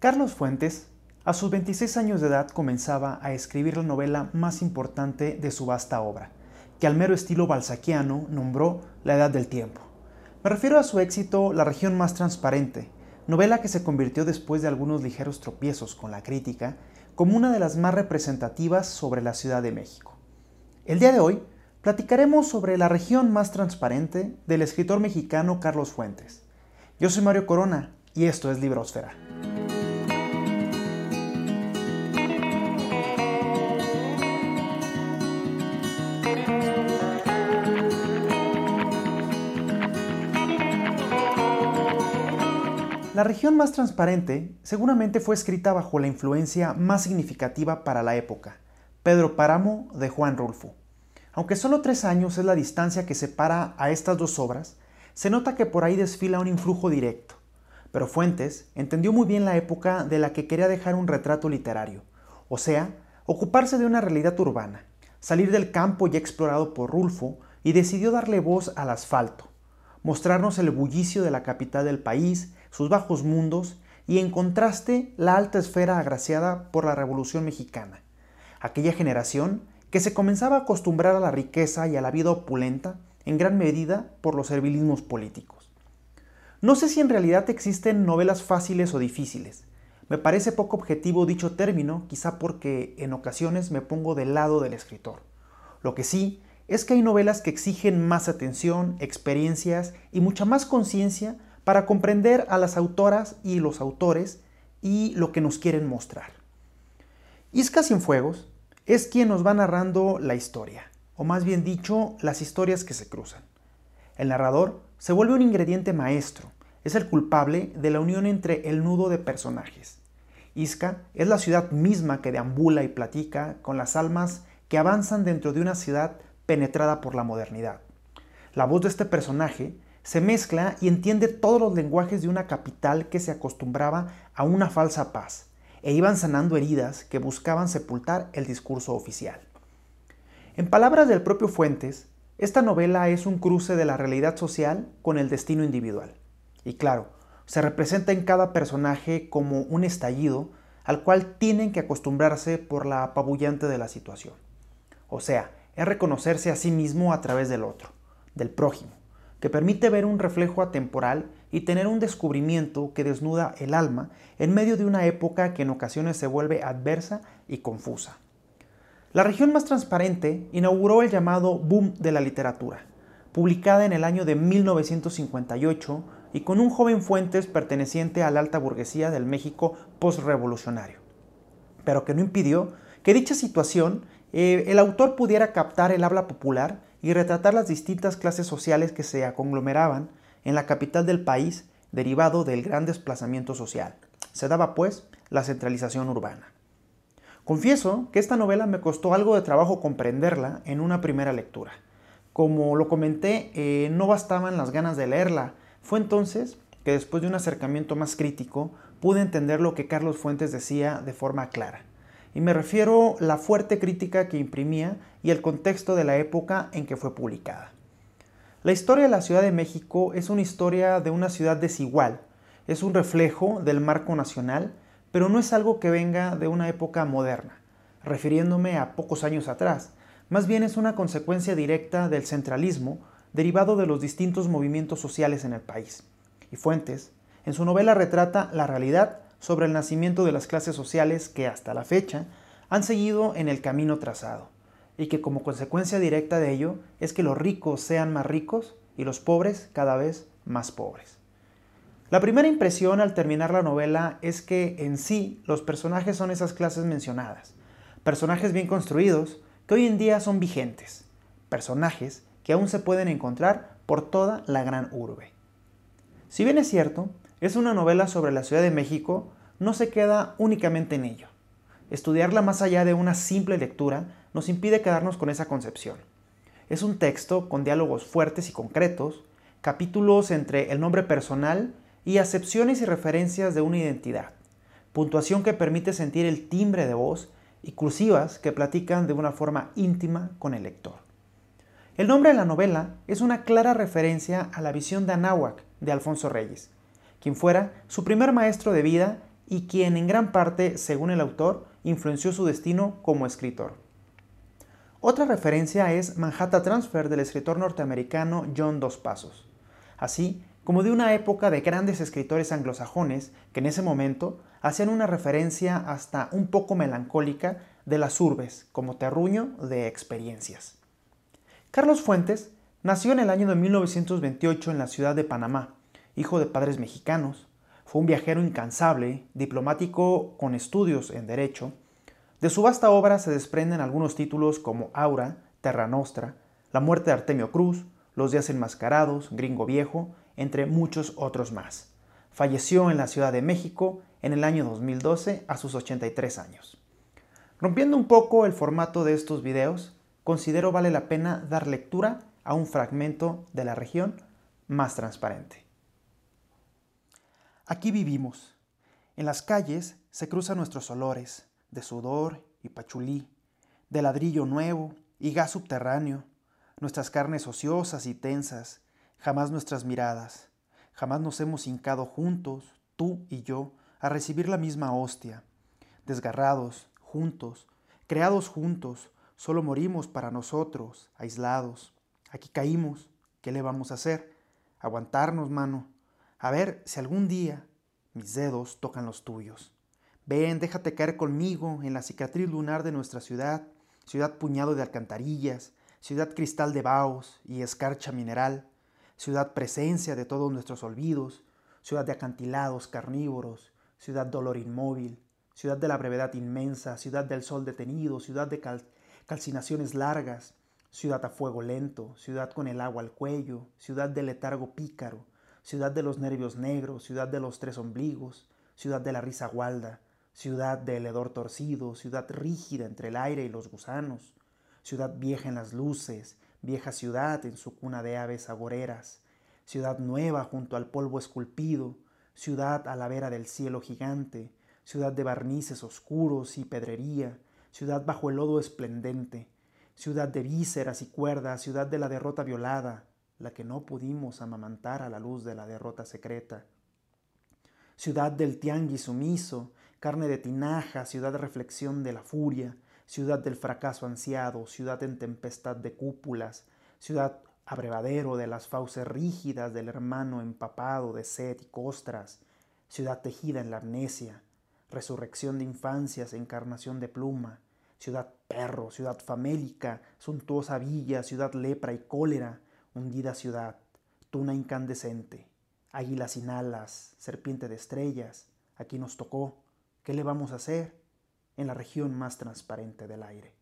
Carlos Fuentes, a sus 26 años de edad, comenzaba a escribir la novela más importante de su vasta obra, que al mero estilo balzaquiano nombró La Edad del Tiempo. Me refiero a su éxito La región más transparente, novela que se convirtió después de algunos ligeros tropiezos con la crítica como una de las más representativas sobre la Ciudad de México. El día de hoy platicaremos sobre la región más transparente del escritor mexicano Carlos Fuentes. Yo soy Mario Corona y esto es Librosfera. La región más transparente seguramente fue escrita bajo la influencia más significativa para la época, Pedro Páramo de Juan Rulfo. Aunque solo tres años es la distancia que separa a estas dos obras, se nota que por ahí desfila un influjo directo. Pero Fuentes entendió muy bien la época de la que quería dejar un retrato literario, o sea, ocuparse de una realidad urbana, salir del campo ya explorado por Rulfo y decidió darle voz al asfalto, mostrarnos el bullicio de la capital del país, sus bajos mundos y en contraste la alta esfera agraciada por la Revolución Mexicana, aquella generación que se comenzaba a acostumbrar a la riqueza y a la vida opulenta en gran medida por los servilismos políticos. No sé si en realidad existen novelas fáciles o difíciles. Me parece poco objetivo dicho término, quizá porque en ocasiones me pongo del lado del escritor. Lo que sí es que hay novelas que exigen más atención, experiencias y mucha más conciencia para comprender a las autoras y los autores y lo que nos quieren mostrar. Isca Cienfuegos es quien nos va narrando la historia, o más bien dicho, las historias que se cruzan. El narrador se vuelve un ingrediente maestro, es el culpable de la unión entre el nudo de personajes. Isca es la ciudad misma que deambula y platica con las almas que avanzan dentro de una ciudad penetrada por la modernidad. La voz de este personaje se mezcla y entiende todos los lenguajes de una capital que se acostumbraba a una falsa paz e iban sanando heridas que buscaban sepultar el discurso oficial. En palabras del propio Fuentes, esta novela es un cruce de la realidad social con el destino individual. Y claro, se representa en cada personaje como un estallido al cual tienen que acostumbrarse por la apabullante de la situación. O sea, es reconocerse a sí mismo a través del otro, del prójimo que permite ver un reflejo atemporal y tener un descubrimiento que desnuda el alma en medio de una época que en ocasiones se vuelve adversa y confusa. La región más transparente inauguró el llamado boom de la literatura, publicada en el año de 1958 y con un joven Fuentes perteneciente a la alta burguesía del México postrevolucionario, pero que no impidió que dicha situación eh, el autor pudiera captar el habla popular y retratar las distintas clases sociales que se conglomeraban en la capital del país derivado del gran desplazamiento social. Se daba, pues, la centralización urbana. Confieso que esta novela me costó algo de trabajo comprenderla en una primera lectura. Como lo comenté, eh, no bastaban las ganas de leerla. Fue entonces que después de un acercamiento más crítico pude entender lo que Carlos Fuentes decía de forma clara. Y me refiero a la fuerte crítica que imprimía y el contexto de la época en que fue publicada. La historia de la Ciudad de México es una historia de una ciudad desigual, es un reflejo del marco nacional, pero no es algo que venga de una época moderna, refiriéndome a pocos años atrás, más bien es una consecuencia directa del centralismo derivado de los distintos movimientos sociales en el país. Y Fuentes, en su novela retrata la realidad sobre el nacimiento de las clases sociales que hasta la fecha han seguido en el camino trazado, y que como consecuencia directa de ello es que los ricos sean más ricos y los pobres cada vez más pobres. La primera impresión al terminar la novela es que en sí los personajes son esas clases mencionadas, personajes bien construidos que hoy en día son vigentes, personajes que aún se pueden encontrar por toda la gran urbe. Si bien es cierto, es una novela sobre la Ciudad de México, no se queda únicamente en ello. Estudiarla más allá de una simple lectura nos impide quedarnos con esa concepción. Es un texto con diálogos fuertes y concretos, capítulos entre el nombre personal y acepciones y referencias de una identidad, puntuación que permite sentir el timbre de voz y cursivas que platican de una forma íntima con el lector. El nombre de la novela es una clara referencia a la visión de Anáhuac de Alfonso Reyes, quien fuera su primer maestro de vida y quien en gran parte, según el autor, influenció su destino como escritor. Otra referencia es Manhattan Transfer del escritor norteamericano John Dos Pasos, así como de una época de grandes escritores anglosajones que en ese momento hacían una referencia hasta un poco melancólica de las urbes como terruño de experiencias. Carlos Fuentes nació en el año de 1928 en la ciudad de Panamá, hijo de padres mexicanos. Fue un viajero incansable, diplomático con estudios en Derecho. De su vasta obra se desprenden algunos títulos como Aura, Terra Nostra, La muerte de Artemio Cruz, Los días enmascarados, Gringo Viejo, entre muchos otros más. Falleció en la Ciudad de México en el año 2012 a sus 83 años. Rompiendo un poco el formato de estos videos, considero vale la pena dar lectura a un fragmento de la región más transparente. Aquí vivimos. En las calles se cruzan nuestros olores de sudor y pachulí, de ladrillo nuevo y gas subterráneo, nuestras carnes ociosas y tensas, jamás nuestras miradas, jamás nos hemos hincado juntos, tú y yo, a recibir la misma hostia, desgarrados, juntos, creados juntos, Solo morimos para nosotros, aislados. Aquí caímos. ¿Qué le vamos a hacer? Aguantarnos, mano. A ver si algún día mis dedos tocan los tuyos. Ven, déjate caer conmigo en la cicatriz lunar de nuestra ciudad, ciudad puñado de alcantarillas, ciudad cristal de baos y escarcha mineral, ciudad presencia de todos nuestros olvidos, ciudad de acantilados carnívoros, ciudad dolor inmóvil, ciudad de la brevedad inmensa, ciudad del sol detenido, ciudad de calcinaciones largas, ciudad a fuego lento, ciudad con el agua al cuello, ciudad de letargo pícaro, ciudad de los nervios negros, ciudad de los tres ombligos, ciudad de la risa gualda, ciudad del hedor torcido, ciudad rígida entre el aire y los gusanos, ciudad vieja en las luces, vieja ciudad en su cuna de aves agoreras, ciudad nueva junto al polvo esculpido, ciudad a la vera del cielo gigante, ciudad de barnices oscuros y pedrería, ciudad bajo el lodo esplendente, ciudad de vísceras y cuerdas, ciudad de la derrota violada, la que no pudimos amamantar a la luz de la derrota secreta. Ciudad del tianguis sumiso, carne de tinaja, ciudad reflexión de la furia, ciudad del fracaso ansiado, ciudad en tempestad de cúpulas, ciudad abrevadero de las fauces rígidas del hermano empapado de sed y costras, ciudad tejida en la amnesia, resurrección de infancias, encarnación de pluma, ciudad perro, ciudad famélica, suntuosa villa, ciudad lepra y cólera, hundida ciudad, tuna incandescente, águila sin alas, serpiente de estrellas, aquí nos tocó, ¿qué le vamos a hacer? En la región más transparente del aire.